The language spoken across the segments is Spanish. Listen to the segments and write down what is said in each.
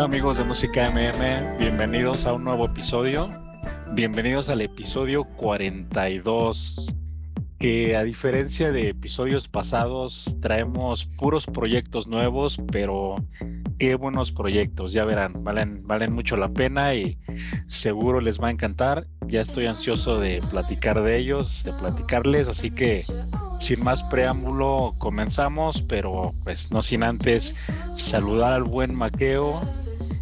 Hola amigos de Música MM, bienvenidos a un nuevo episodio. Bienvenidos al episodio 42, que a diferencia de episodios pasados traemos puros proyectos nuevos, pero qué buenos proyectos, ya verán, valen, valen mucho la pena y seguro les va a encantar. Ya estoy ansioso de platicar de ellos, de platicarles, así que sin más preámbulo comenzamos, pero pues no sin antes saludar al buen Maqueo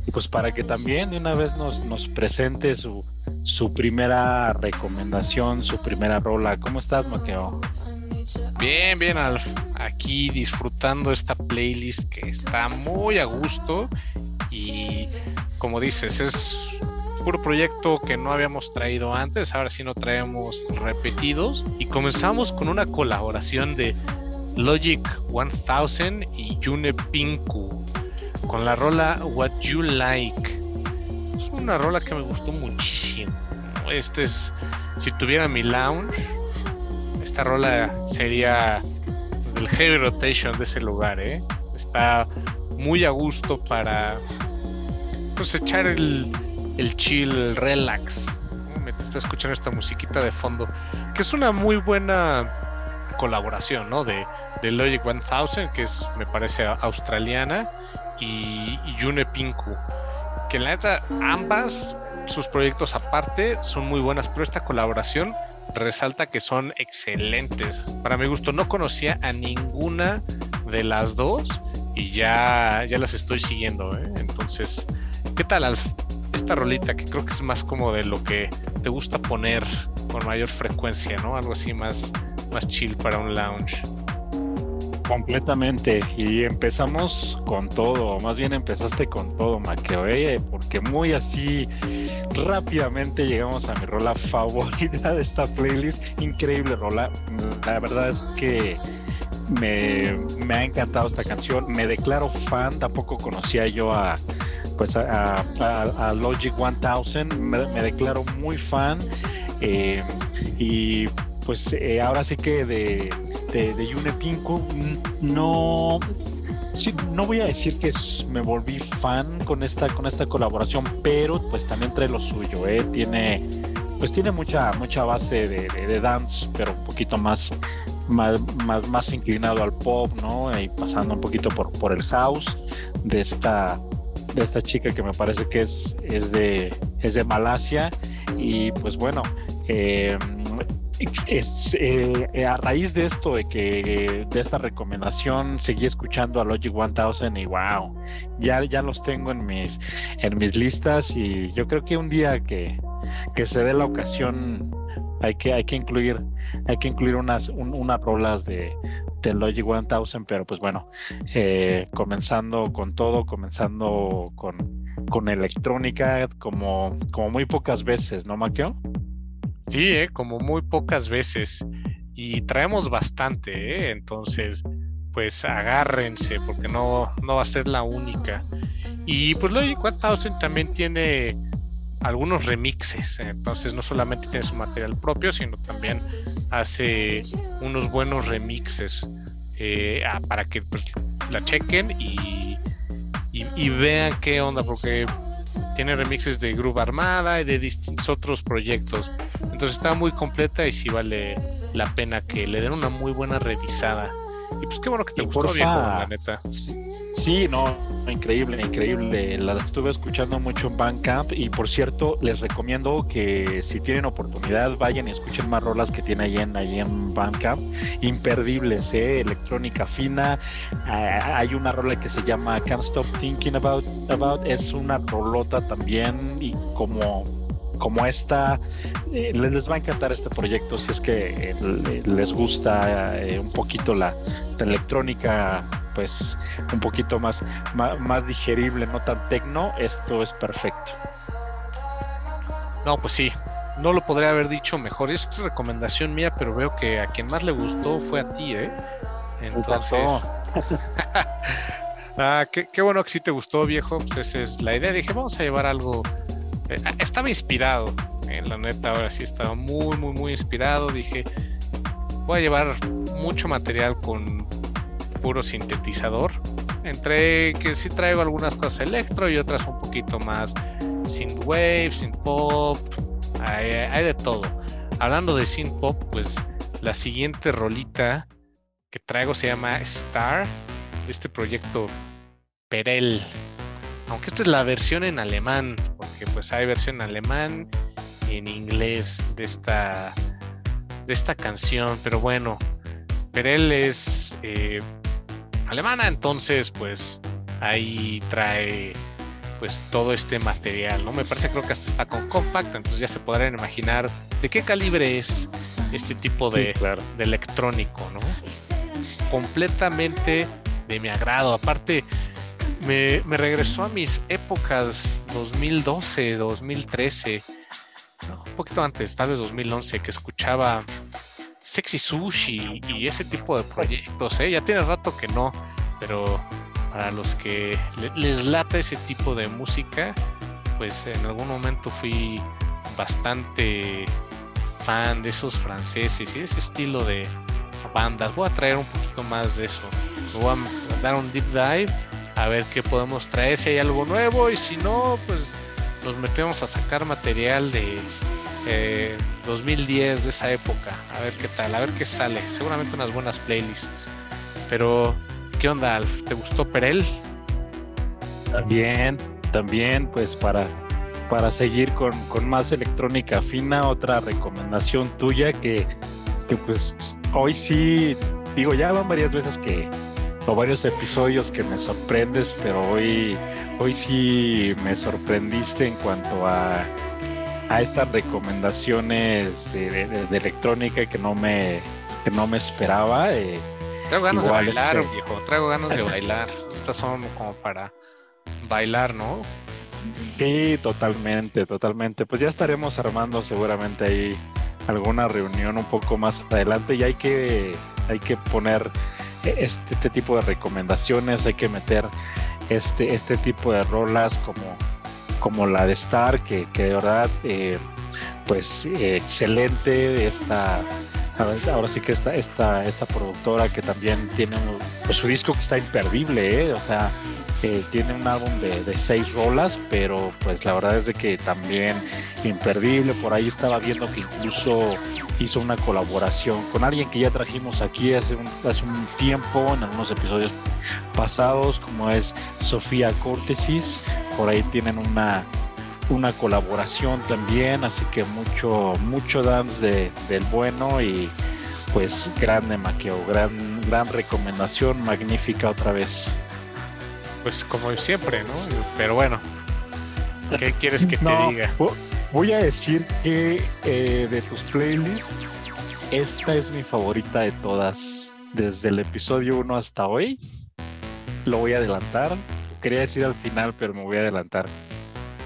y pues para que también de una vez nos, nos presente su, su primera recomendación, su primera rola. ¿Cómo estás, Maqueo? Bien, bien, Alf. Aquí disfrutando esta playlist que está muy a gusto y como dices, es puro proyecto que no habíamos traído antes, ahora sí no traemos repetidos y comenzamos con una colaboración de Logic 1000 y June Pinku con la rola What You Like. Es una rola que me gustó muchísimo. Este es, si tuviera mi lounge, esta rola sería del heavy rotation de ese lugar, ¿eh? Está muy a gusto para pues echar el, el chill, el relax. Me está escuchando esta musiquita de fondo, que es una muy buena colaboración, ¿no? De, de Logic 1000, que es, me parece, australiana, y, y Yune Pinku. Que la neta, ambas, sus proyectos aparte, son muy buenas, pero esta colaboración resalta que son excelentes. Para mi gusto, no conocía a ninguna de las dos y ya, ya las estoy siguiendo. ¿eh? Entonces, ¿qué tal, Alf? Esta rolita que creo que es más como de lo que te gusta poner con mayor frecuencia, ¿no? Algo así más, más chill para un lounge. Completamente. Y empezamos con todo, más bien empezaste con todo, Maqueo, porque muy así rápidamente llegamos a mi rola favorita de esta playlist. Increíble rola. La verdad es que me, me ha encantado esta canción. Me declaro fan, tampoco conocía yo a pues a, Logic 1000, me, declaro muy fan eh, y pues eh, ahora sí que de de, de Yune Pinku, no, no voy a decir que me volví fan con esta, con esta colaboración, pero pues también trae lo suyo, ¿eh? tiene, pues tiene mucha, mucha base de, dance, pero un poquito más, más, más, inclinado al pop, ¿no? Y pasando un poquito por, por el house de esta, de esta chica que me parece que es, es, de, es de Malasia. Y pues bueno, eh, es, eh, a raíz de esto, de que de esta recomendación, seguí escuchando a Logic 1000 y wow, ya, ya los tengo en mis, en mis listas y yo creo que un día que, que se dé la ocasión hay que, hay que incluir, hay que incluir unas, unas rolas de, de Logic 1000, pero pues bueno, eh, comenzando con todo, comenzando con, con electrónica, como, como muy pocas veces, ¿no, Maquio? Sí, ¿eh? como muy pocas veces. Y traemos bastante, ¿eh? entonces, pues agárrense, porque no, no va a ser la única. Y pues Logic 1000 también tiene algunos remixes, entonces no solamente tiene su material propio, sino también hace unos buenos remixes eh, para que pues, la chequen y, y, vean qué onda, porque tiene remixes de Groove Armada y de distintos otros proyectos. Entonces está muy completa y sí vale la pena que le den una muy buena revisada. Y pues qué bueno que te gustó, viejo, la neta. Sí, no, increíble, increíble. La estuve escuchando mucho en Bandcamp y por cierto, les recomiendo que si tienen oportunidad vayan y escuchen más rolas que tiene ahí en, ahí en Bandcamp. Imperdibles, ¿eh? electrónica fina. Ah, hay una rola que se llama Can't Stop Thinking About, About. Es una rolota también y como como esta, eh, les va a encantar este proyecto si es que eh, les gusta eh, un poquito la, electrónica, pues un poquito más, más, digerible, no tan tecno, esto es perfecto. No, pues sí, no lo podría haber dicho mejor. Es recomendación mía, pero veo que a quien más le gustó fue a ti, ¿eh? Entonces. ah, qué, qué, bueno que sí te gustó, viejo. Pues esa es la idea. Dije, vamos a llevar algo estaba inspirado, en la neta, ahora sí estaba muy, muy, muy inspirado. Dije, voy a llevar mucho material con puro sintetizador. entre que sí traigo algunas cosas electro y otras un poquito más synthwave, synth pop, hay, hay de todo. Hablando de synth pop, pues la siguiente rolita que traigo se llama Star, de este proyecto Perel. Aunque esta es la versión en alemán, porque pues hay versión en alemán y en inglés de esta, de esta canción, pero bueno, Perel es eh, alemana, entonces pues ahí trae pues todo este material, ¿no? Me parece creo que hasta está con compact, entonces ya se podrán imaginar de qué calibre es este tipo de, de electrónico, ¿no? Completamente de mi agrado. Aparte, me, regresó a mis épocas 2012, 2013, un poquito antes, tal vez 2011, que escuchaba Sexy Sushi y ese tipo de proyectos, ¿eh? Ya tiene rato que no, pero para los que les lata ese tipo de música, pues en algún momento fui bastante fan de esos franceses y ese estilo de bandas. Voy a traer un poquito más de eso. Voy a dar un deep dive a ver qué podemos traer, si hay algo nuevo y si no, pues nos metemos a sacar material de 2010 de esa época, a ver qué tal, a ver qué sale. Seguramente unas buenas playlists. Pero, ¿qué onda, Alf? ¿Te gustó Perel? También, también, pues para, para seguir con, más electrónica fina, otra recomendación tuya que, que pues hoy sí, digo, ya van varias veces que, o varios episodios que me sorprendes, pero hoy, hoy sí me sorprendiste en cuanto a a estas recomendaciones de, electrónica que no me que no me esperaba. Eh, traigo ganas de bailar, este viejo. Traigo ganas de bailar. Estas son como para bailar, ¿no? Sí, totalmente, totalmente. Pues ya estaremos armando seguramente ahí alguna reunión un poco más adelante y hay que hay que poner este, este tipo de recomendaciones, hay que meter este este tipo de rolas como como la de Star, que, que de verdad, eh, pues excelente esta ahora sí que esta, esta, esta productora que también tiene pues, su disco que está imperdible, ¿eh? o sea, eh, tiene un álbum de, de, seis rolas, pero pues la verdad es de que también imperdible, por ahí estaba viendo que incluso hizo una colaboración con alguien que ya trajimos aquí hace un, hace un tiempo, en algunos episodios pasados, como es Sofía Cortesis, por ahí tienen una, una colaboración también, así que mucho, mucho dance de, del bueno y pues grande Maqueo, gran, gran recomendación, magnífica otra vez. Pues como siempre, ¿no? Pero bueno, ¿qué quieres que te diga? Voy a decir que eh, de tus playlists, esta es mi favorita de todas, desde el episodio 1 hasta hoy. Lo voy a adelantar quería decir al final, pero me voy a adelantar.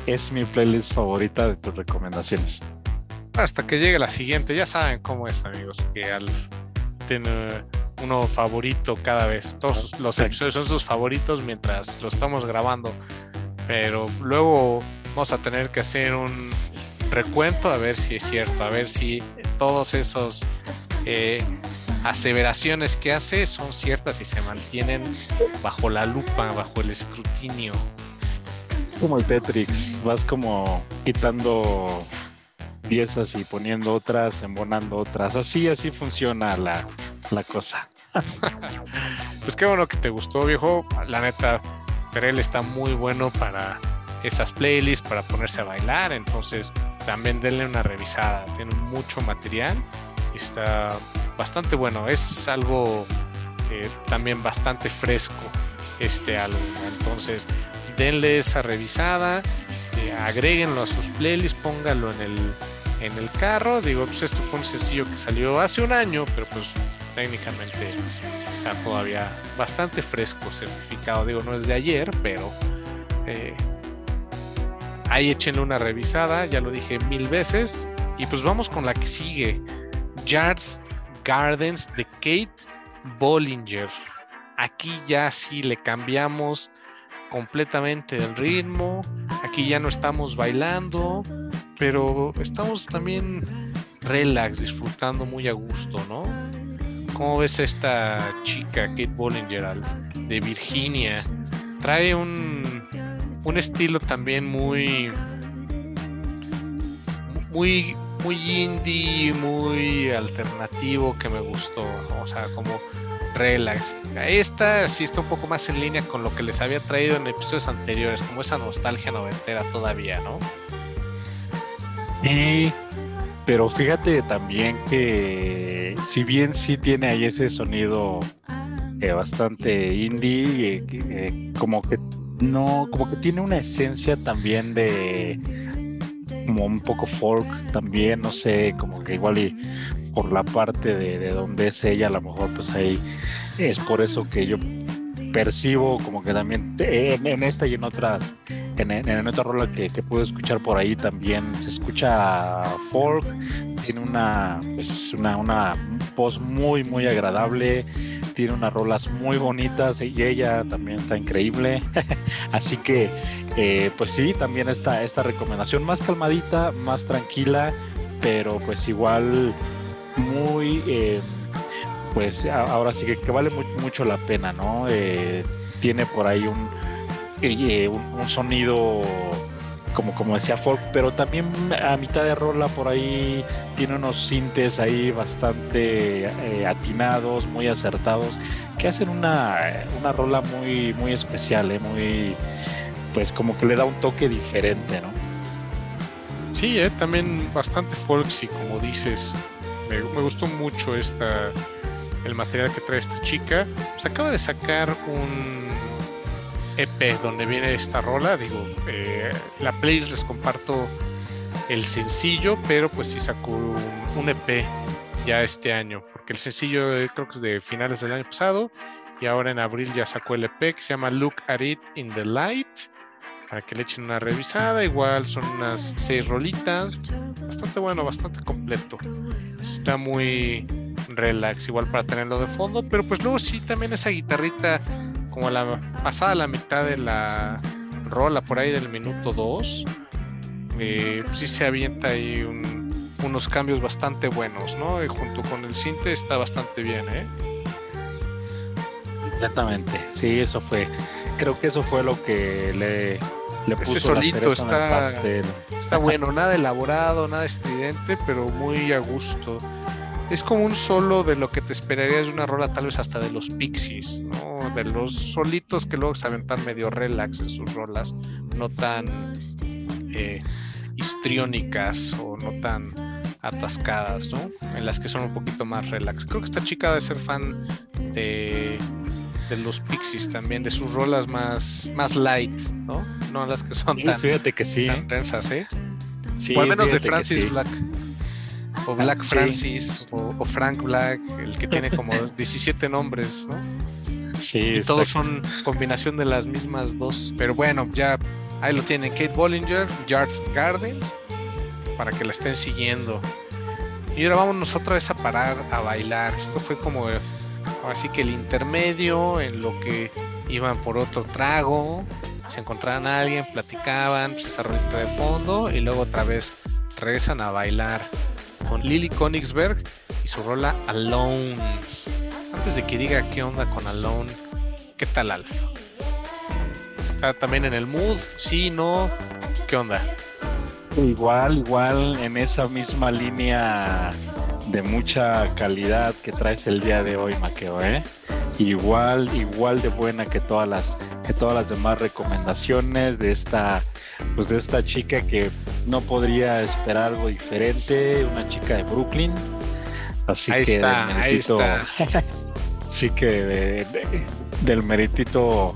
Es mi playlist favorita de tus recomendaciones. Hasta que llegue la siguiente, ya saben cómo es, amigos, que al tiene uno favorito cada vez. Todos los episodios son sus favoritos mientras lo estamos grabando. Pero luego vamos a tener que hacer un recuento a ver si es cierto, a ver si todos esos eh, aseveraciones que hace son ciertas y se mantienen bajo la lupa, bajo el escrutinio. Como el Tetrix, vas como quitando piezas y poniendo otras, embonando otras. Así, así funciona la, la cosa. pues qué bueno que te gustó, viejo. La neta, Perel está muy bueno para estas playlists, para ponerse a bailar. Entonces, también denle una revisada. Tiene mucho material y está bastante bueno. Es algo eh, también bastante fresco este álbum. Entonces, denle esa revisada, eh, agréguenlo a sus playlists, pónganlo en el, en el carro. Digo, pues esto fue un sencillo que salió hace un año, pero pues técnicamente está todavía bastante fresco, certificado. Digo, no es de ayer, pero eh, ahí échenle una revisada, ya lo dije mil veces. Y pues vamos con la que sigue. Yards Gardens de Kate Bollinger. Aquí ya sí le cambiamos completamente el ritmo. Aquí ya no estamos bailando, pero estamos también relax, disfrutando muy a gusto, ¿no? ¿Cómo ves esta chica, Kate Bollinger, de Virginia. Trae un, un estilo también muy muy muy indie, muy alternativo que me gustó, o sea, como relax. Esta sí está un poco más en línea con lo que les había traído en episodios anteriores, como esa nostalgia noventera todavía, ¿no? Sí, pero fíjate también que si bien sí tiene ahí ese sonido eh, bastante indie, eh, eh, como que no, como que tiene una esencia también de como un poco folk también, no sé, como que igual y por la parte de, donde es ella, a lo mejor pues ahí es por eso que yo percibo como que también en, esta y en otras en, en, otra rola que, que, pude escuchar por ahí también se escucha folk tiene una pues una, una voz muy muy agradable tiene unas rolas muy bonitas y ella también está increíble. Así que, eh, pues sí, también está esta recomendación más calmadita, más tranquila, pero pues igual muy, eh, pues ahora sí que, vale mucho la pena, ¿no? Eh, tiene por ahí un, un sonido como, como decía folk, pero también a mitad de rola por ahí tiene unos sintes ahí bastante eh, atinados, muy acertados, que hacen una, una rola muy, muy especial, eh, muy, pues como que le da un toque diferente, ¿no? Sí, eh, también bastante folksy, como dices. Me, gustó mucho esta, el material que trae esta chica. Se acaba de sacar un EP donde viene esta rola. Digo, eh, la playlist les comparto el sencillo, pero pues sí sacó un, EP ya este año, porque el sencillo eh, creo que es de finales del año pasado y ahora en abril ya sacó el EP que se llama Look at It in the Light para que le echen una revisada. Igual son unas seis rolitas, bastante bueno, bastante completo. Está muy relax, igual para tenerlo de fondo, pero pues luego sí también esa guitarrita como la pasada la mitad de la rola, por ahí del minuto 2, eh, sí se avienta ahí unos cambios bastante buenos, ¿no? Y junto con el cinte está bastante bien, ¿eh? Exactamente, sí, eso fue. Creo que eso fue lo que le, le puso Ese solito está, está bueno, nada elaborado, nada estridente, pero muy a gusto es como un solo de lo que te esperarías de una rola, tal vez hasta de los Pixies, ¿no? De los solitos que luego saben tan medio relax en sus rolas, no tan eh, histriónicas o no tan atascadas, ¿no? En las que son un poquito más relax. Creo que esta chica debe ser fan de, de los Pixies también, de sus rolas más, más light, ¿no? No las que son tan, fíjate que sí. tan tensas, ¿eh? Sí, o al menos de Francis Black o Black Francis, o, Frank Black, el que tiene como 17 nombres, ¿no? Sí, y todos son combinación de las mismas dos. Pero bueno, ya ahí lo tienen Kate Bollinger, Yards Gardens, para que la estén siguiendo. Y ahora vámonos otra vez a parar a bailar. Esto fue como así que el intermedio en lo que iban por otro trago, se encontraban a alguien, platicaban, pues esa de fondo y luego otra vez regresan a bailar con Lily Konigsberg y su rola Alone. Antes de que diga qué onda con Alone, ¿qué tal Alfa? ¿Está también en el mood? ¿Sí? ¿No? ¿Qué onda? Igual, igual en esa misma línea de mucha calidad que traes el día de hoy, Maqueo, ¿eh? Igual, igual de buena que todas las, que todas las demás recomendaciones de esta pues de esta chica que no podría esperar algo diferente, una chica de Brooklyn. Así ahí que está, ahí está. sí que del meritito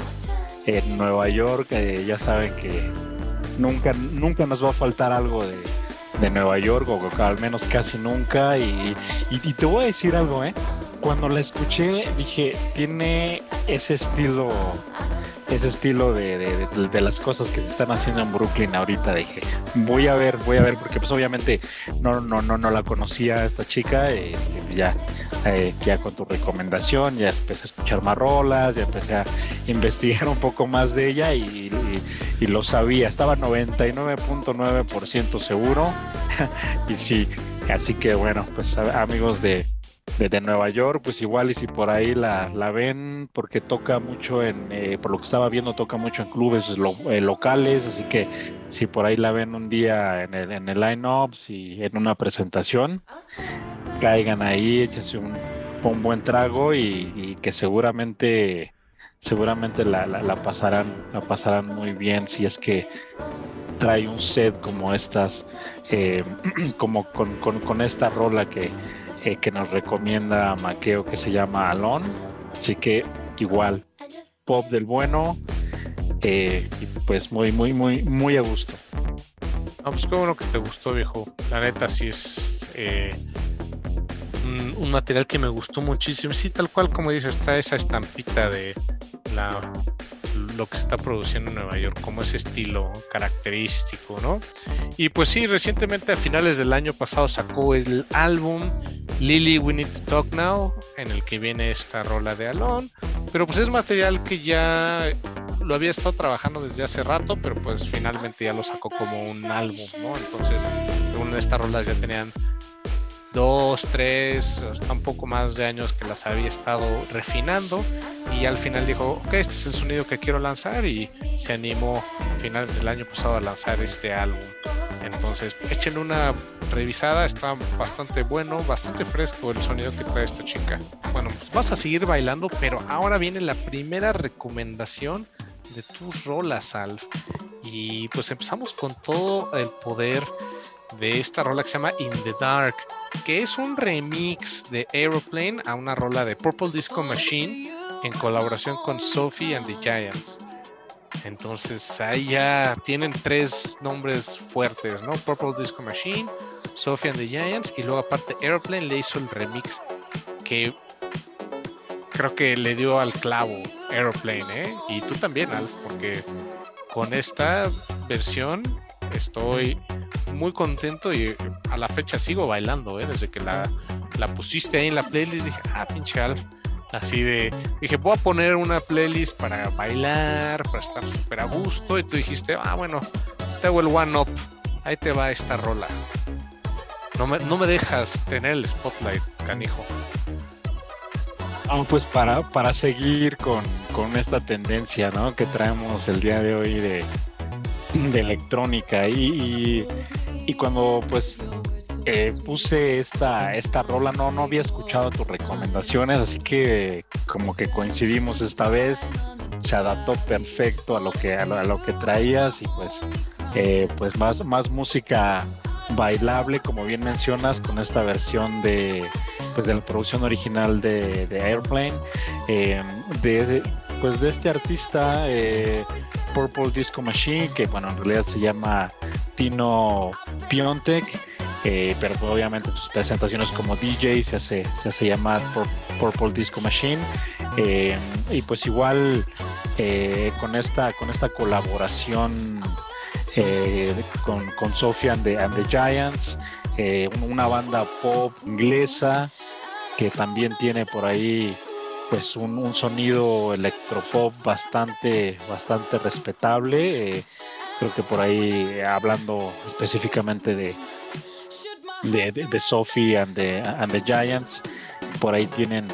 en Nueva York, eh, ya saben que nunca, nunca nos va a faltar algo de, Nueva York, o al menos casi nunca. Y, y, y, te voy a decir algo, ¿eh? Cuando la escuché, dije, tiene ese estilo ese estilo de, las cosas que se están haciendo en Brooklyn ahorita. Dije voy a ver voy a ver porque pues obviamente no no no no la conocía esta chica este, ya eh, ya con tu recomendación ya empecé a escuchar más rolas ya empecé a investigar un poco más de ella y, lo sabía. Estaba 99.9% seguro. Y sí así que bueno pues amigos de de, Nueva York, pues igual y si por ahí la, la ven, porque toca mucho en, eh, por lo que estaba viendo, toca mucho en clubes eh, locales, así que si por ahí la ven un día en el, en el line-up, si en una presentación, caigan ahí, échense un, un buen trago y, que seguramente seguramente la, la, pasarán la pasarán muy bien si es que trae un set como estas eh, como con, con, con, esta rola que que nos recomienda Maqueo que se llama Alon. Así que igual, pop del bueno. Eh, pues muy, muy, muy, muy a gusto. No, pues qué bueno que te gustó, viejo. La neta, sí es eh, un, material que me gustó muchísimo. Sí, tal cual como dices, trae esa estampita de la lo que se está produciendo en Nueva York, como ese estilo característico, ¿no? Y pues sí, recientemente a finales del año pasado sacó el álbum Lily We Need to Talk Now, en el que viene esta rola de Alon, pero pues es material que ya lo había estado trabajando desde hace rato, pero pues finalmente ya lo sacó como un álbum, ¿no? Entonces, una de estas rolas ya tenían dos, tres, un poco más de años que las había estado refinando y al final dijo, ok, este es el sonido que quiero lanzar y se animó a finales del año pasado a lanzar este álbum. Entonces, echen una revisada, está bastante bueno, bastante fresco el sonido que trae esta chica. Bueno, pues vas a seguir bailando, pero ahora viene la primera recomendación de tus rolas, Alf. Y pues empezamos con todo el poder de esta rola que se llama In the Dark que es un remix de Aeroplane a una rola de Purple Disco Machine en colaboración con Sophie and the Giants. Entonces ahí ya tienen tres nombres fuertes, ¿no? Purple Disco Machine, Sophie and the Giants y luego aparte Aeroplane le hizo el remix que creo que le dio al clavo Aeroplane, ¿eh? Y tú también, Alf, porque con esta versión estoy muy contento y a la fecha sigo bailando, ¿eh? Desde que la, la pusiste ahí en la playlist dije, ah, pinche Alf. Así de, dije, voy a poner una playlist para bailar, para estar súper a gusto. Y tú dijiste, ah, bueno, te hago el one up. Ahí te va esta rola. No me, no me dejas tener el spotlight, canijo. Vamos, pues para, para seguir con, con esta tendencia ¿no? que traemos el día de hoy de, de electrónica y, cuando pues eh, puse esta, esta rola no, no había escuchado tus recomendaciones así que como que coincidimos esta vez se adaptó perfecto a lo que a lo, que traías y pues eh, pues más más música bailable como bien mencionas con esta versión de pues de la producción original de, Airplane eh, de, pues de este artista eh, Purple Disco Machine, que bueno, en realidad se llama Tino Piontek, eh, pero pues, obviamente sus presentaciones como DJ se hace, se hace llamar Purple Disco Machine. Eh, y pues igual con esta con esta colaboración con, con Sophie and the, and the Giants, una banda pop inglesa que también tiene por ahí pues un, sonido electropop bastante, bastante respetable. Eh, creo que por ahí hablando específicamente de, de, Sophie and the, and the Giants, por ahí tienen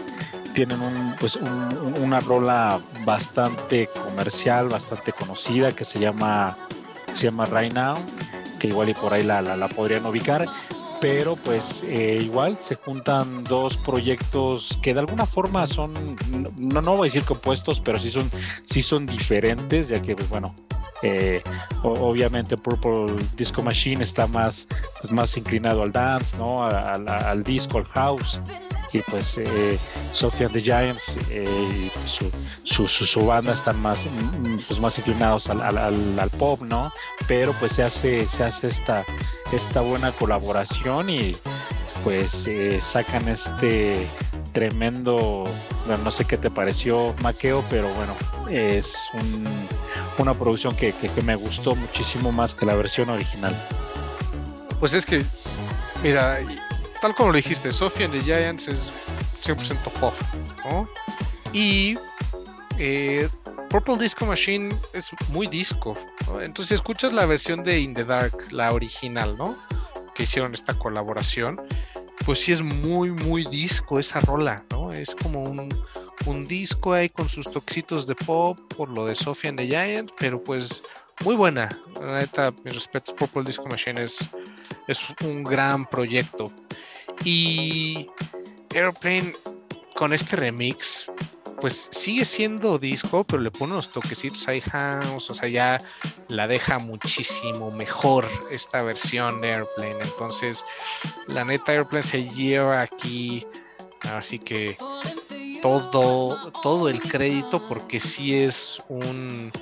tienen un, pues una rola bastante comercial, bastante conocida que se llama se llama Right Now, que igual y por ahí la, la, la podrían ubicar pero pues eh, igual se juntan dos proyectos que de alguna forma son, no, no voy a decir compuestos, pero sí son, sí son diferentes, ya que pues bueno, eh, obviamente Purple Disco Machine está más, pues, más inclinado al dance, ¿no? Al, al disco, al house y pues eh, Sophia the Giants eh, su, su, su, banda están más mm, pues más inclinados al, al, pop no pero pues se hace se hace esta esta buena colaboración y pues eh, sacan este tremendo bueno, no sé qué te pareció Maqueo pero bueno es una producción que, que me gustó muchísimo más que la versión original. Pues es que mira tal como lo dijiste, Sophie and the Giants es 100% pop, ¿no? Y eh, Purple Disco Machine es muy disco, Entonces si escuchas la versión de In the Dark, la original, ¿no? Que hicieron esta colaboración, pues sí es muy, muy disco esa rola, ¿no? Es como un, un disco ahí con sus toquecitos de pop por lo de Sophie and the Giant, pero pues muy buena. La neta, mis respetos, Purple Disco Machine es, es un gran proyecto. Y Airplane con este remix, pues sigue siendo disco, pero le pone unos toquecitos ahí o sea, ya la deja muchísimo mejor esta versión de Airplane. Entonces, la neta Airplane se lleva aquí, así que todo, todo el crédito, porque sí es un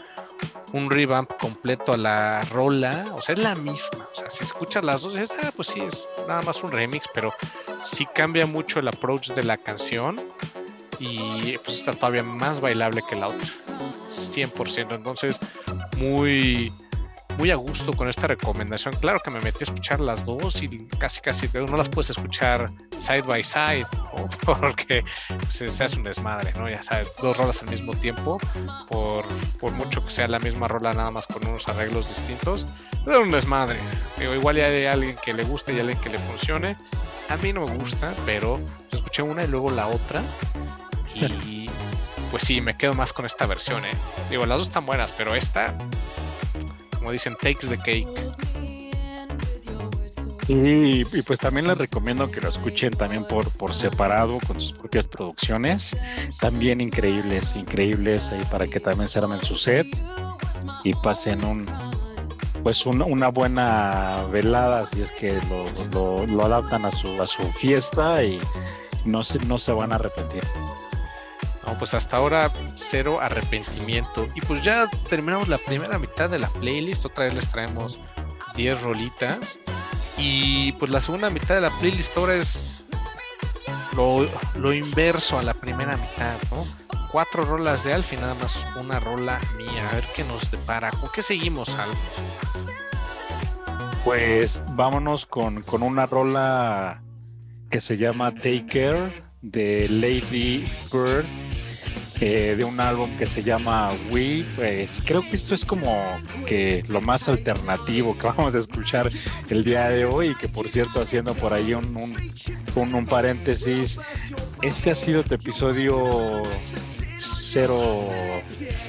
un revamp completo a la rola, o sea, es la misma, o sea, si escuchas las dos, dices, ah, pues sí, es nada más un remix, pero sí cambia mucho el approach de la canción y pues está todavía más bailable que la otra, 100%, entonces muy muy a gusto con esta recomendación. Claro que me metí a escuchar las dos y casi casi no las puedes escuchar side by side porque se, hace un desmadre, ¿no? Ya sabes, dos rolas al mismo tiempo, por, por mucho que sea la misma rola nada más con unos arreglos distintos, es un desmadre. Digo, igual hay alguien que le guste y alguien que le funcione. A mí no me gusta, pero escuché una y luego la otra y pues sí, me quedo más con esta versión, ¿eh? Digo, las dos están buenas, pero esta como dicen, takes the cake. Y, y, pues también les recomiendo que lo escuchen también por, por separado con sus propias producciones. También increíbles, increíbles ahí para que también se armen su set y pasen un pues una buena velada si es que lo, lo, adaptan a su, a su fiesta y no se, no se van a arrepentir pues hasta ahora cero arrepentimiento. Y pues ya terminamos la primera mitad de la playlist. Otra vez les traemos 10 rolitas. Y pues la segunda mitad de la playlist ahora es lo, inverso a la primera mitad, ¿no? Cuatro rolas de Alf y nada más una rola mía. A ver qué nos depara. ¿Con qué seguimos, Alf? Pues vámonos con, con una rola que se llama Take Care de Lady Bird eh, de un álbum que se llama We. Pues creo que esto es como que lo más alternativo que vamos a escuchar el día de hoy. Que por cierto, haciendo por ahí un, un, un, paréntesis, este ha sido tu episodio cero,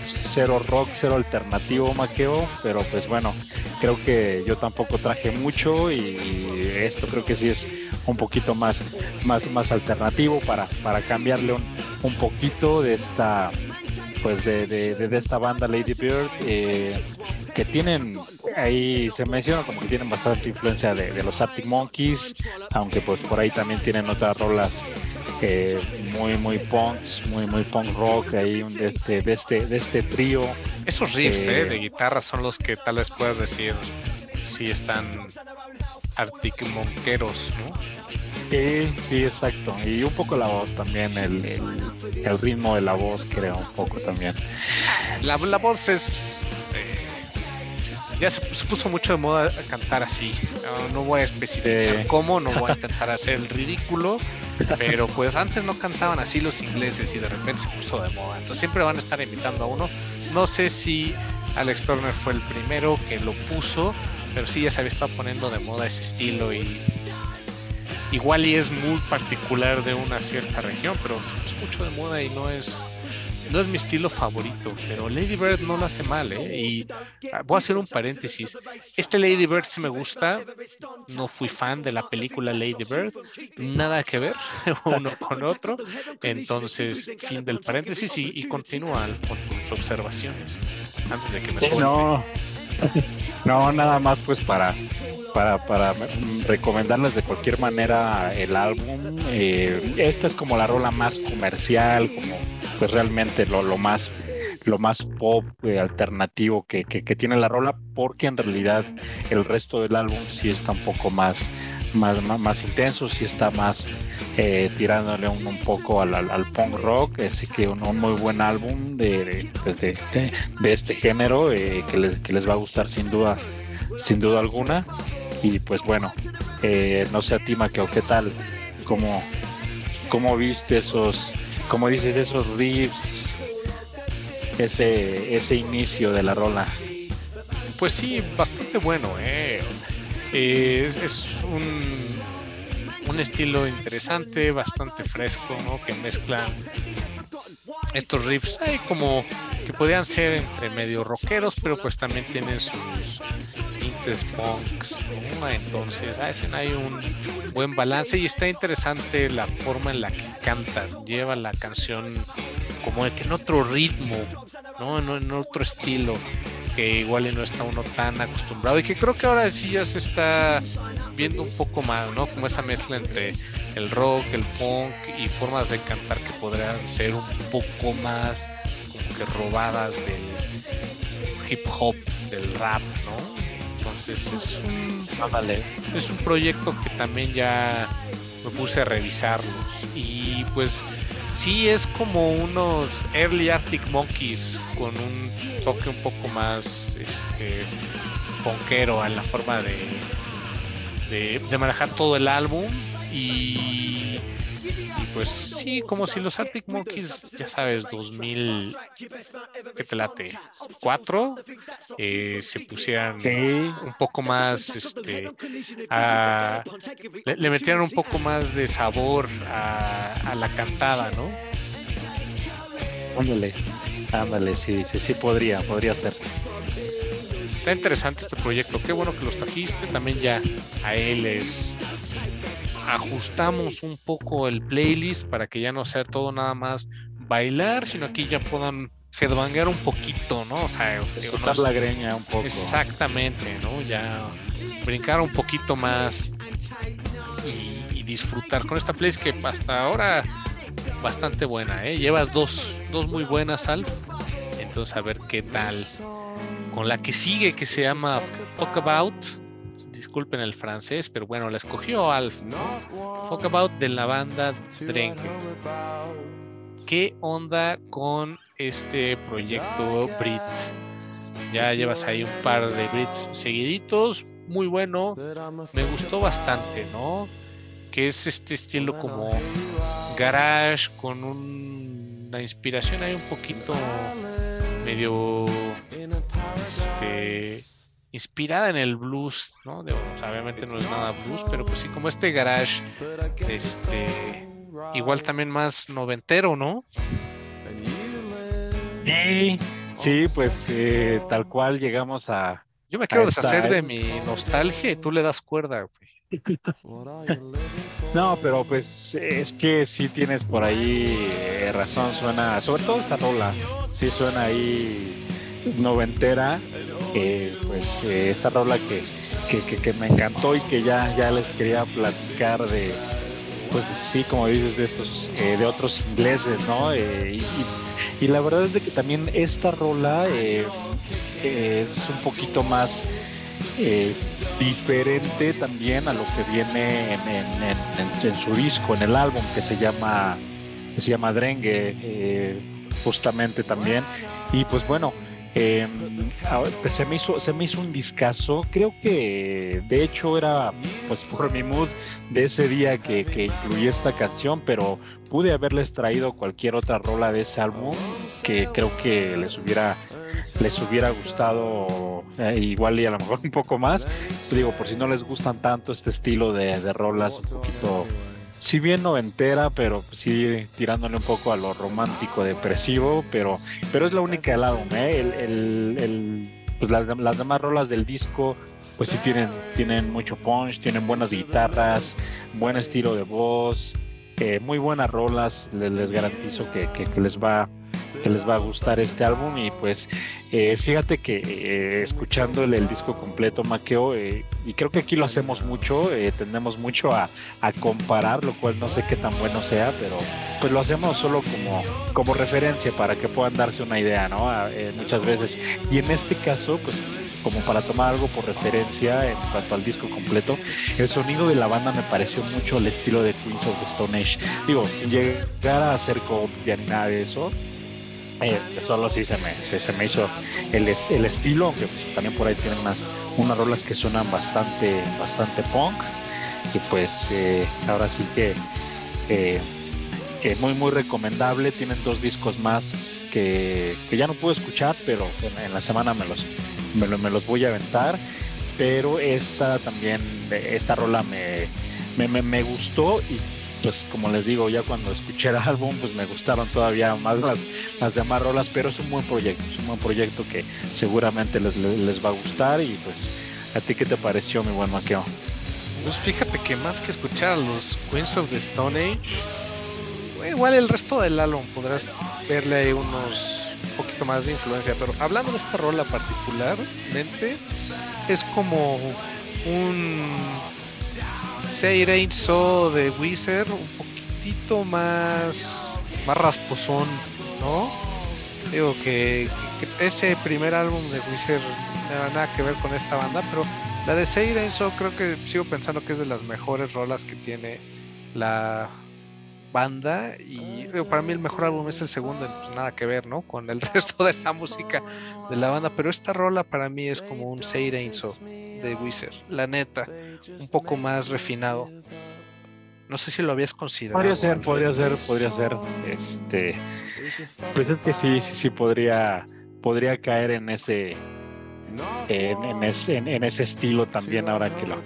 cero rock, cero alternativo, Maqueo. Pero pues bueno, creo que yo tampoco traje mucho y esto creo que sí es un poquito más, más, más alternativo para, para cambiarle un, un poquito de esta pues de, de, esta banda Lady Bird eh, que tienen ahí se menciona como que tienen bastante influencia de, los Arctic Monkeys aunque pues por ahí también tienen otras rolas eh, muy muy punks muy muy punk rock ahí de este de este de este trío esos riffs eh, de guitarra son los que tal vez puedas decir si están Arctic Monkeros no Sí, sí, exacto. Y un poco la voz también, el, el, ritmo de la voz creo un poco también. La, la voz es... Eh, ya se, puso mucho de moda cantar así. No, voy a especificar cómo, no voy a intentar hacer el ridículo, pero pues antes no cantaban así los ingleses y de repente se puso de moda. Entonces siempre van a estar imitando a uno. No sé si Alex Turner fue el primero que lo puso, pero sí ya se había estado poniendo de moda ese estilo y igual y es muy particular de una cierta región, pero es mucho de moda y no es no es mi estilo favorito, pero Lady Bird no lo hace mal, ¿eh? Y ah, voy a hacer un paréntesis. Este Lady Bird sí me gusta. No fui fan de la película Lady Bird. Nada que ver uno con otro. Entonces, fin del paréntesis y, continúa con tus observaciones antes de que me suelte. No, no, nada más pues para para, para recomendarles de cualquier manera el álbum. Eh, esta es como la rola más comercial, como pues realmente lo, lo más lo más pop eh, alternativo que, que, tiene la rola, porque en realidad el resto del álbum sí está un poco más, más, más, intenso, sí está más eh, tirándole un, un poco al, al, punk rock, así que un, muy buen álbum de, pues de, de, este género que, les, que les va a gustar sin duda, sin duda alguna. Y pues bueno, eh, no sé a ti, Maqueo, ¿qué tal? ¿Cómo, ¿Cómo viste esos, como dices, esos riffs, ese, ese inicio de la rola? Pues sí, bastante bueno, ¿eh? es, un, un estilo interesante, bastante fresco, ¿no? Que mezclan estos riffs hay como que podían ser entre medio rockeros, pero pues también tienen sus tintes punks, entonces hacen ahí un buen balance y está interesante la forma en la que cantan, lleva la canción como en otro ritmo, ¿no? En, otro estilo que igual no está uno tan acostumbrado y que creo que ahora sí ya se está viendo un poco más, ¿no? Como esa mezcla entre el rock, el punk y formas de cantar que podrían ser un poco más que robadas del hip hop, del rap, ¿no? Entonces es un, es un proyecto que también ya me puse a revisarlos. Y pues sí es como unos early Arctic Monkeys con un toque un poco más este punkero en la forma de, de, manejar todo el álbum. Y, pues sí, como si los Arctic Monkeys, ya sabes, 2000, ¿qué te late? 4, eh, se pusieran un poco más, este, le, metieran un poco más de sabor a, la cantada, ¿no? Ándale, ándale, sí, sí, sí, podría, podría ser. Está interesante este proyecto, qué bueno que los trajiste, también ya a él es ajustamos un poco el playlist para que ya no sea todo nada más bailar, sino aquí ya puedan headbangar un poquito, ¿no? O sea, soltar la greña un poco. Exactamente, ¿no? Ya brincar un poquito más y, disfrutar con esta playlist que hasta ahora bastante buena, ¿eh? Llevas dos, dos muy buenas, Al. Entonces, a ver qué tal con la que sigue que se llama Talk About. Disculpen el francés, pero bueno, la escogió Alf. Talk About de la banda Drengue. ¿Qué onda con este proyecto Brit? Ya llevas ahí un par de Brits seguiditos, muy bueno, me gustó bastante, ¿no? Que es este estilo como garage con una inspiración ahí un poquito medio este, inspirada en el blues, ¿no? obviamente no es nada blues, pero pues sí, como este garage, este, igual también más noventero, ¿no? Sí, sí, pues eh, tal cual llegamos a... Yo me quiero deshacer de mi nostalgia y tú le das cuerda, No, pero pues es que sí tienes por ahí eh, razón, suena, sobre todo esta rola, sí suena ahí noventera, eh, pues eh, esta rola que, que, me encantó y que ya, ya les quería platicar de, pues sí, como dices, de estos, eh, de otros ingleses, ¿no? Y, y, la verdad es de que también esta rola es un poquito más diferente también a lo que viene en, en, su disco, en el álbum que se llama, que se llama Drengue, justamente también. Y pues bueno, eh, se me hizo se me hizo un discazo. Creo que de hecho era pues por mi mood de ese día que, que incluí esta canción pero pude haberles traído cualquier otra rola de ese álbum que creo que les hubiera les hubiera gustado eh, igual y a lo mejor un poco más. Digo por si no les gustan tanto este estilo de rolas un poquito si bien noventera, pero sí tirándole un poco a lo romántico, depresivo, pero, pero es la única del álbum, ¿eh? El, el, pues las, demás rolas del disco, pues sí tienen, tienen mucho punch, tienen buenas guitarras, buen estilo de voz, eh, muy buenas rolas, les, les garantizo que, que les va que les va a gustar este álbum y pues eh, fíjate que eh, escuchando el, disco completo Maqueo eh, y creo que aquí lo hacemos mucho tendemos mucho a, comparar lo cual no sé qué tan bueno sea pero pues lo hacemos solo como como referencia para que puedan darse una idea no muchas veces y en este caso pues como para tomar algo por referencia en cuanto al disco completo, el sonido de la banda me pareció mucho el estilo de Queens of the Stone Age. Digo, sin llegar a ser copia ni nada de eso, eh, solo sí se me, se, me hizo el, el estilo, aunque pues, también por ahí tienen unas, unas rolas que suenan bastante, bastante punk. Y pues eh, ahora sí que, muy muy recomendable. Tienen dos discos más que, ya no puedo escuchar, pero en, la semana me los, me, los voy a aventar. Pero esta también, esta rola me, me, me, me gustó y pues como les digo, ya cuando escuché el álbum, pues me gustaron todavía más las, las demás rolas, pero es un buen proyecto, es un buen proyecto que seguramente les, les, va a gustar y pues a ti qué te pareció mi buen maqueo. Pues fíjate que más que escuchar a los Queens of the Stone Age, igual el resto del álbum podrás verle ahí unos un poquito más de influencia, pero hablando de esta rola particularmente, es como un Say Ain't de Wizard un poquitito más, más rasposón, ¿no? Digo que, ese primer álbum de Wizard nada, nada que ver con esta banda, pero la de Say Ain't creo que sigo pensando que es de las mejores rolas que tiene la banda y para mí el mejor álbum es el segundo, pues nada que ver, ¿no? Con el resto de la música de la banda, pero esta rola para mí es como un Say So de Wizard, la neta, un poco más refinado. No sé si lo habías considerado. Podría ser, podría ser, podría ser. Este, pues es que sí, sí, sí podría, podría caer en ese, en, ese, en, ese estilo también ahora que lo,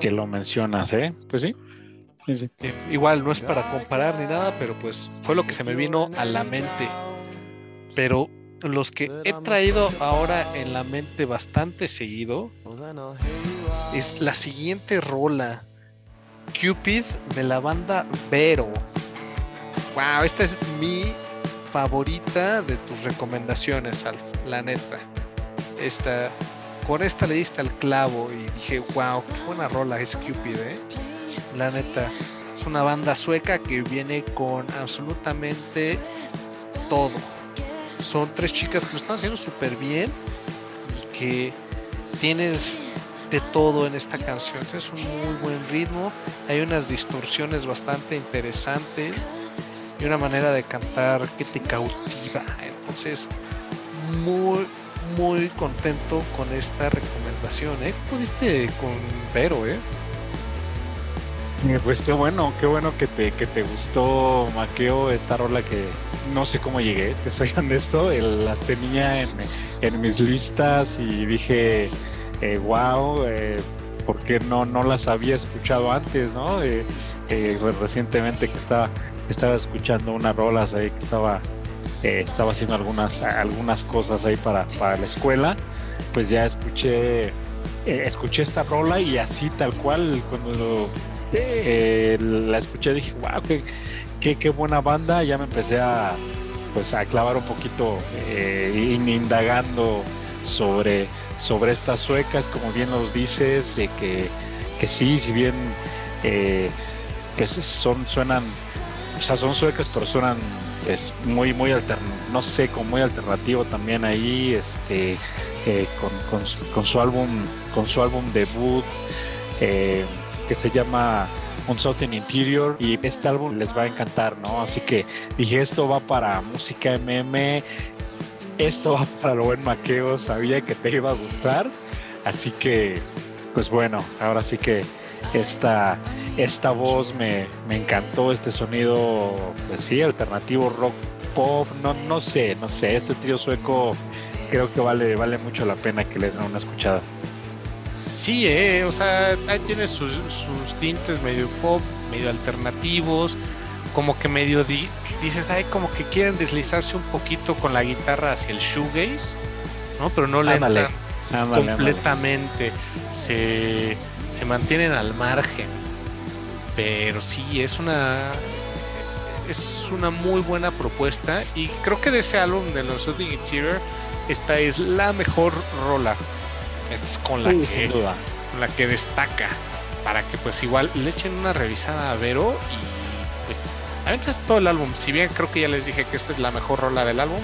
que lo mencionas, ¿eh? Pues sí. Eh, igual no es para comparar ni nada, pero pues fue lo que se me vino a la mente. Pero los que he traído ahora en la mente bastante seguido es la siguiente rola. Cupid de la banda Vero. Wow, esta es mi favorita de tus recomendaciones, Alf, la neta. Esta, con esta le diste al clavo y dije, wow, qué buena rola es Cupid, eh. La neta, es una banda sueca que viene con absolutamente todo son tres chicas que lo están haciendo súper bien y que tienes de todo en esta canción. Es un muy buen ritmo, hay unas distorsiones bastante interesantes y una manera de cantar que te cautiva. Entonces, muy, muy contento con esta recomendación. ¿eh? Pudiste con Vero, ¿eh? Pues qué bueno, qué bueno que te, que te gustó, Maqueo, esta rola que no sé cómo llegué, te soy honesto, las tenía en, mis listas y dije, eh, wow, eh, ¿por qué no, no las había escuchado antes, no? Eh, pues recientemente que estaba, estaba escuchando unas rolas ahí, que estaba, estaba haciendo algunas, algunas cosas ahí para, para la escuela, pues ya escuché, escuché esta rola y así tal cual, cuando eh, la escuché dije, wow, qué, qué, buena banda. Ya me empecé a, pues, a clavar un poquito, eh, indagando sobre, sobre estas suecas, como bien nos dices, que, que sí, si bien eh, que son, suenan, o sea, son suecas, pero suenan es muy, muy no sé, como muy alternativo también ahí, este, con, con, su, álbum, con su álbum debut. Que se llama Un Southern Interior y este álbum les va a encantar, ¿no? Así que dije, esto va para música MM, esto va para lo buen maqueo, sabía que te iba a gustar, así que, pues bueno, ahora sí que esta, esta voz me, me encantó, este sonido, pues sí, alternativo rock pop, no, no sé, no sé, este trío sueco creo que vale, vale mucho la pena que le den una escuchada. Sí, eh, o sea, ahí tiene sus, tintes medio pop, medio alternativos, como que medio dices, ay, como que quieren deslizarse un poquito con la guitarra hacia el shoegaze, ¿no? Pero no le entran completamente, Se, se mantienen al margen. Pero sí, es una es una muy buena propuesta y creo que de ese álbum de los Soothing Interior esta es la mejor rola esta es con la, que, la que destaca. Para que pues igual le echen una revisada a Vero y pues es todo el álbum. Si bien creo que ya les dije que esta es la mejor rola del álbum,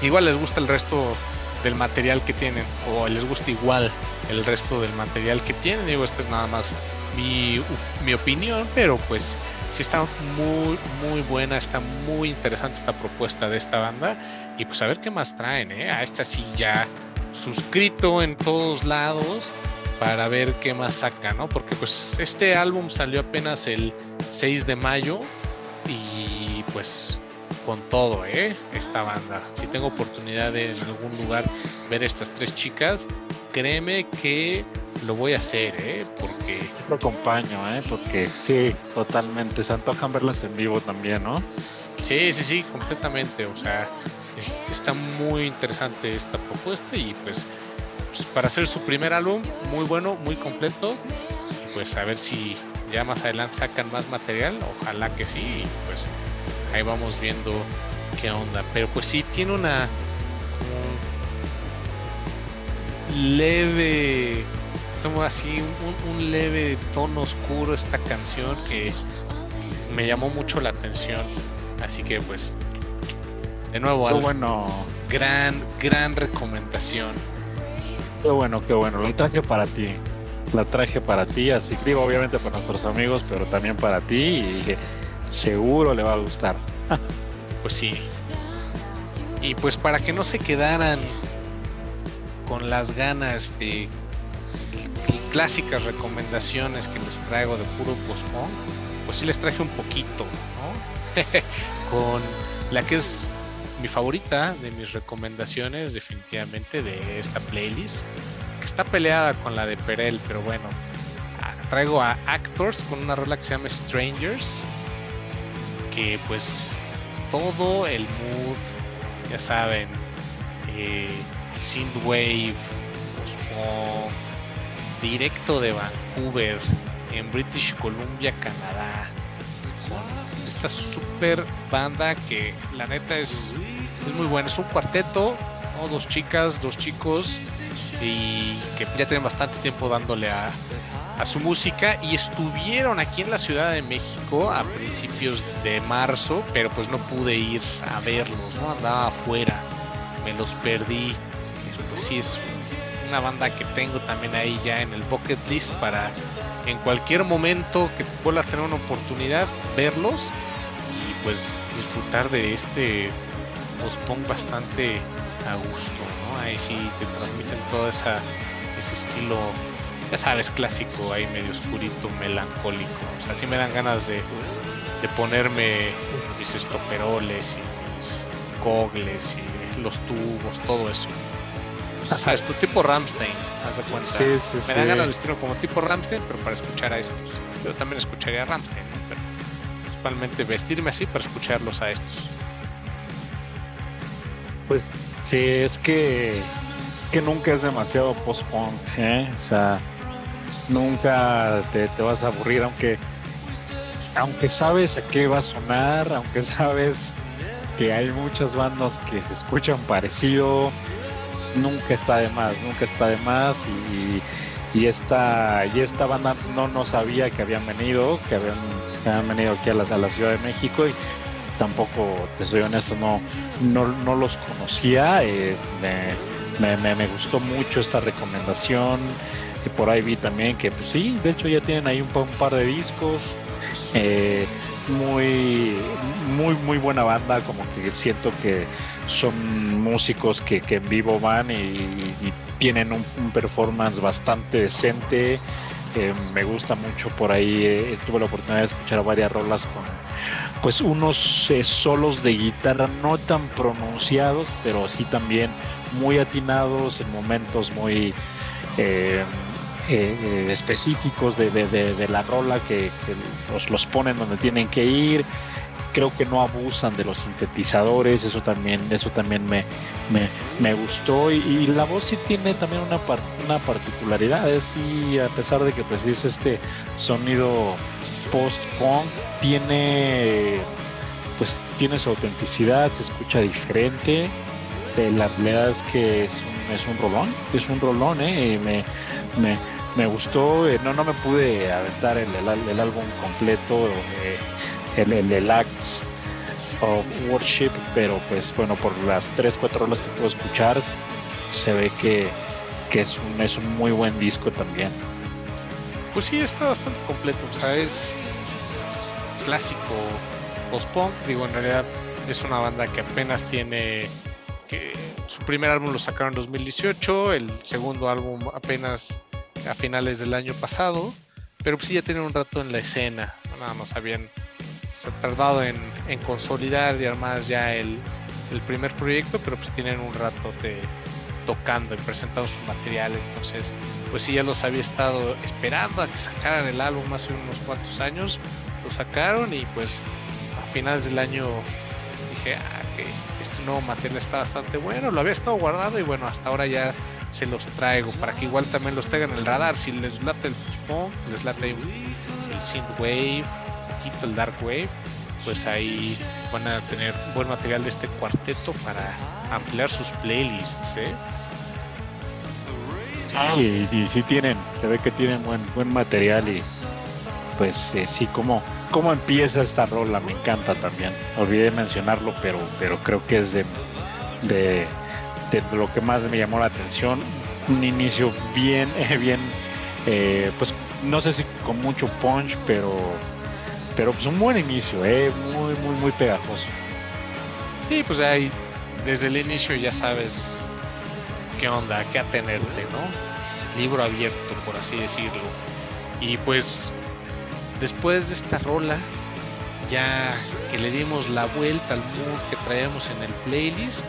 igual les gusta el resto del material que tienen o les gusta igual el resto del material que tienen. Digo, esta es nada más mi, mi opinión, pero pues sí está muy, muy buena, está muy interesante esta propuesta de esta banda y pues a ver qué más traen, ¿eh? A esta sí ya suscrito en todos lados para ver qué más saca, ¿no? Porque pues este álbum salió apenas el 6 de mayo y pues con todo, ¿eh? Esta banda. Si tengo oportunidad de en algún lugar ver estas tres chicas, créeme que lo voy a hacer, ¿eh? Porque... Lo acompaño, ¿eh? Porque sí, totalmente. Se antojan verlas en vivo también, ¿no? Sí, sí, sí, completamente. O sea, está muy interesante esta propuesta y pues, pues, para hacer su primer álbum, muy bueno, muy completo. pues a ver si ya más adelante sacan más material, ojalá que sí, y pues ahí vamos viendo qué onda. Pero pues sí, tiene una leve, como así, un, leve tono oscuro esta canción que me llamó mucho la atención. Así que pues, de nuevo, qué bueno. gran, gran recomendación. Qué bueno, qué bueno. Lo traje para ti. La traje para ti, así que obviamente para nuestros amigos, pero también para ti y seguro le va a gustar. pues sí. Y pues para que no se quedaran con las ganas de clásicas recomendaciones que les traigo de puro postpone, pues sí les traje un poquito, ¿no? con la que es mi favorita de mis recomendaciones definitivamente de esta playlist, que está peleada con la de Perel, pero bueno, ah, traigo a Actors con una rola que se llama Strangers, que pues todo el mood, ya saben, eh, synthwave, post-punk, directo de Vancouver, en British Columbia, Canadá, esta super banda que la neta es, es muy buena. Es un cuarteto, dos chicas, dos chicos, y que ya tienen bastante tiempo dándole a, a su música y estuvieron aquí en la Ciudad de México a principios de marzo, pero pues no pude ir a verlos, ¿no? Andaba afuera, me los perdí pues sí es una banda que tengo también ahí ya en el bucket list para en cualquier momento que vuelva a tener una oportunidad verlos y pues disfrutar de este post-punk bastante a gusto, ¿no? Ahí sí te transmiten todo esa, ese estilo, ya sabes, clásico, ahí medio oscurito, melancólico. O sea, sí me dan ganas de, de ponerme mis estoperoles y mis gogles y los tubos, todo eso. O sea, esto tipo Ramstein, haz de cuenta. Sí, sí, Me da ganas de vestirlo como tipo Ramstein, pero para escuchar a estos. Yo también escucharía a Ramstein, pero principalmente vestirme así para escucharlos a estos. Pues sí, es que, que nunca es demasiado post-punk, ¿eh? O sea, nunca te, te vas a aburrir, aunque, aunque sabes a qué va a sonar, aunque sabes que hay muchas bandas que se escuchan parecido nunca está de más, nunca está de más y, y esta y esta banda no no sabía que habían venido, que habían, venido aquí a la, a la Ciudad de México y tampoco, te soy honesto, no, no, no los conocía, eh, me, me, me, gustó mucho esta recomendación y por ahí vi también que pues sí, de hecho ya tienen ahí un, un par de discos. Eh, muy muy muy buena banda como que siento que son músicos que, que en vivo van y, tienen un, performance bastante decente. Eh, me gusta mucho por ahí, eh, tuve la oportunidad de escuchar varias rolas con pues unos eh, solos de guitarra no tan pronunciados, pero sí también muy atinados en momentos muy específicos de, de, de, la rola que, que los, los ponen donde tienen que ir creo que no abusan de los sintetizadores, eso también, eso también me, me, gustó y, la voz sí tiene también una, una particularidad, es y a pesar de que pues es este sonido post-punk, tiene pues tiene su autenticidad, se escucha diferente, eh, la realidad es que es un, es un rolón, es un rolón, eh, me, me, me gustó, eh, no, no me pude aventar el, el, álbum completo, el, Acts of Worship, pero pues bueno, por las 3, 4 horas que puedo escuchar, se ve que, que es, un, es un muy buen disco también. Pues sí, está bastante completo, o sea, es, clásico post-punk, digo, en realidad es una banda que apenas tiene que su primer álbum lo sacaron en 2018, el segundo álbum apenas a finales del año pasado, pero pues sí ya tienen un rato en la escena, nada más habían se ha tardado en, consolidar y armar ya el, primer proyecto, pero pues tienen un rato tocando y presentando su material. Entonces, pues sí, ya los había estado esperando a que sacaran el álbum hace unos cuantos años. Lo sacaron y pues a finales del año dije, ah, que este nuevo material está bastante bueno. Lo había estado guardado y bueno, hasta ahora ya se los traigo para que igual también los tengan en el radar. Si les late el post les late el synthwave, poquito el dark wave, pues ahí van a tener buen material de este cuarteto para ampliar sus playlists, ¿eh? y, y, sí tienen, se ve que tienen buen, buen material y pues eh, sí, como cómo empieza esta rola, me encanta también. Olvidé mencionarlo, pero, pero creo que es de, de, lo que más me llamó la atención. Un inicio bien, bien, eh, pues no sé si con mucho punch, pero, pero pues un buen inicio, eh, muy, muy, muy pegajoso. Sí, pues ahí desde el inicio ya sabes qué onda, qué atenerte, ¿no? Libro abierto, por así decirlo. Y pues después de esta rola, ya que le dimos la vuelta al mood que traíamos en el playlist,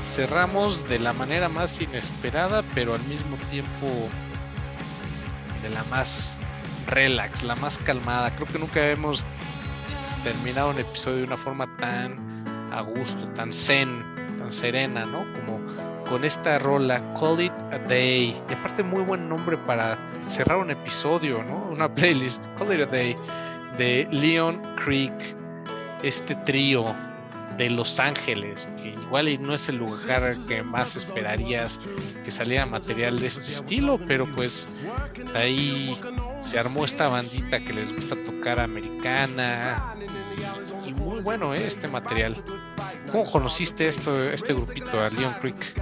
cerramos de la manera más inesperada, pero al mismo tiempo de la más relax, la más calmada. Creo que nunca hemos terminado un episodio de una forma tan a gusto, tan zen, tan serena, ¿no? Como con esta rola, Call It a Day. Y aparte, muy buen nombre para cerrar un episodio, ¿no? Una playlist, Call It a Day, de Leon Creek, este trío de Los Ángeles, que igual no es el lugar que más esperarías que saliera material de este estilo, pero pues ahí se armó esta bandita que les gusta tocar americana y muy bueno ¿eh? este material. ¿Cómo conociste esto, este grupito, a Leon Creek?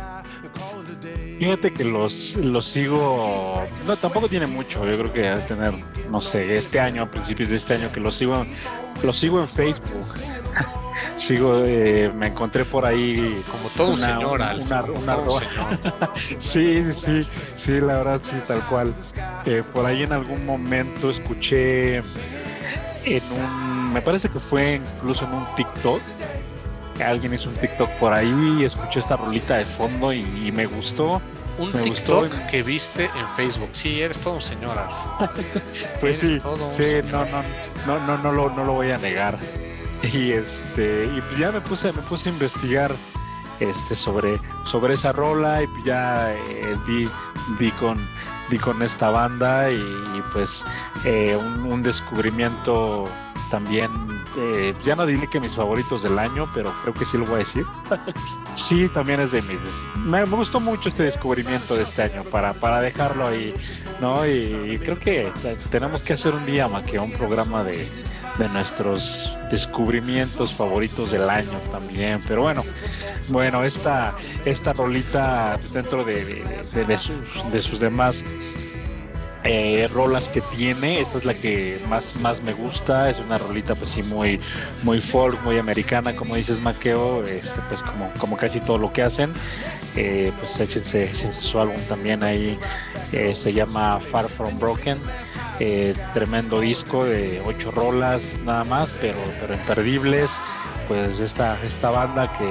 Fíjate que los, los sigo, no, tampoco tiene mucho, yo creo que debe tener, no sé, este año, a principios de este año, que los sigo, los sigo en Facebook. sigo, eh, me encontré por ahí como todo un señor, una, sí, sí, sí, la verdad sí, tal cual. Eh, por ahí en algún momento escuché en un, me parece que fue incluso en un TikTok alguien hizo un TikTok por ahí, escuché esta rolita de fondo y, me gustó. Un TikTok que viste en Facebook. Sí, eres todo un señor. pues sí, sí, no, no, no, no, no lo, no lo voy a negar. Y este, y pues ya me puse, me puse a investigar este sobre, sobre esa rola y ya eh, di, di con di con esta banda y, pues eh, un, descubrimiento también, eh, ya no diré que mis favoritos del año, pero creo que sí lo voy a decir. sí, también es de mis. Me, gustó mucho este descubrimiento de este año para, para dejarlo ahí, ¿no? Y, creo que tenemos que hacer un día, que un programa de, de nuestros descubrimientos favoritos del año también. Pero bueno, bueno, esta, esta rolita dentro de, de, sus, de sus demás eh, rolas que tiene. Esta es la que más, más me gusta. Es una rolita pues sí muy, muy folk, muy americana, como dices Maqueo, este, pues como, como casi todo lo que hacen. Eh, pues échense, su álbum también ahí. Eh, se llama Far From Broken. tremendo disco de ocho rolas nada más, pero, pero imperdibles. Pues esta, esta banda que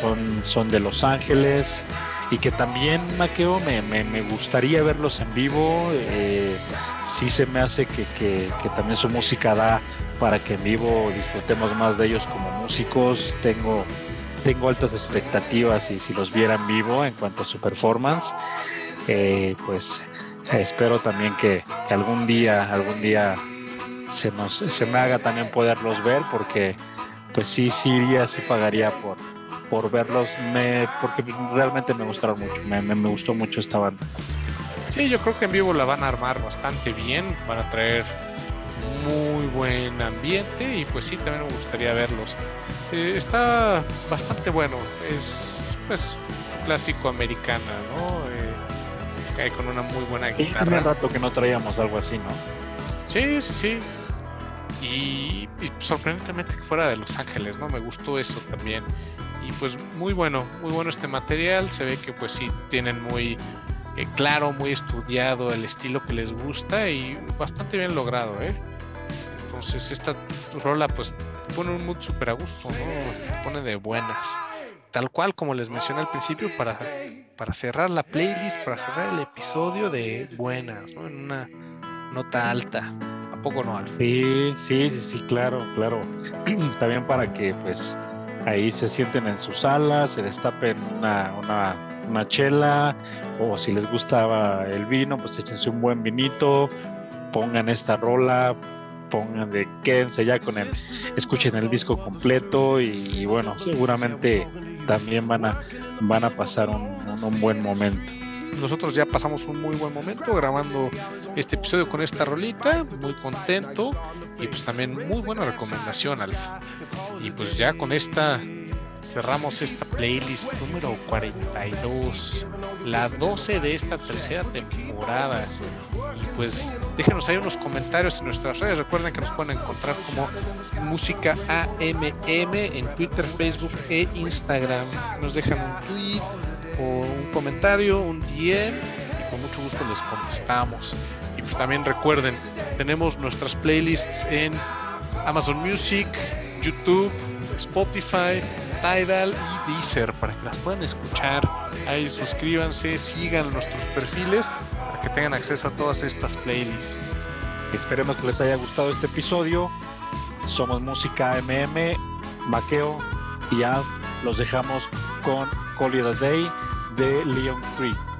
son, son de Los Ángeles y que también, Maqueo, me, me, gustaría verlos en vivo. Eh, sí se me hace que, que, también su música da para que en vivo disfrutemos más de ellos como músicos. Tengo, tengo altas expectativas y si los viera en vivo en cuanto a su performance, eh, pues espero también que, algún día, algún día se, nos, se me haga también poderlos ver porque pues sí, sí iría, sí pagaría por, por verlos, me, porque realmente me gustaron mucho, me, me, gustó mucho esta banda. Sí, yo creo que en vivo la van a armar bastante bien, van a traer muy buen ambiente y pues sí, también me gustaría verlos. Eh, está bastante bueno, es pues clásico americana, ¿no? Eh, cae con una muy buena guitarra. Hace rato que no traíamos algo así, ¿no? Sí, sí, sí. Y, y, sorprendentemente que fuera de Los Ángeles, ¿no? Me gustó eso también pues muy bueno, muy bueno este material. Se ve que pues sí tienen muy eh, claro, muy estudiado el estilo que les gusta y bastante bien logrado, ¿eh? Entonces esta rola pues te pone un mood súper a gusto, ¿no? Te pone de buenas. Tal cual como les mencioné al principio para, para cerrar la playlist, para cerrar el episodio de buenas, ¿no? En una nota alta. ¿A poco no, Alf? Sí, sí, sí, sí, claro, claro. También para que pues ahí se sienten en sus salas, se destapen una, una, una chela, o si les gustaba el vino, pues échense un buen vinito, pongan esta rola, pongan de quédense ya con él, escuchen el disco completo y, bueno, seguramente también van a, van a pasar un, un buen momento nosotros ya pasamos un muy buen momento grabando este episodio con esta rolita, muy contento y pues también muy buena recomendación, Alf. Y pues ya con esta cerramos esta playlist número 42, la 12 de esta tercera temporada. Y pues déjenos ahí unos comentarios en nuestras redes. Recuerden que nos pueden encontrar como Música AMM en Twitter, Facebook e Instagram. Nos dejan un tweet un comentario, un DM y con mucho gusto les contestamos. Y pues también recuerden, tenemos nuestras playlists en Amazon Music, YouTube, Spotify, Tidal y Deezer para que las puedan escuchar. Ahí suscríbanse, sigan nuestros perfiles para que tengan acceso a todas estas playlists. Esperemos que les haya gustado este episodio. Somos Música MM, Maqueo y ya los dejamos con the Day de Leon Free.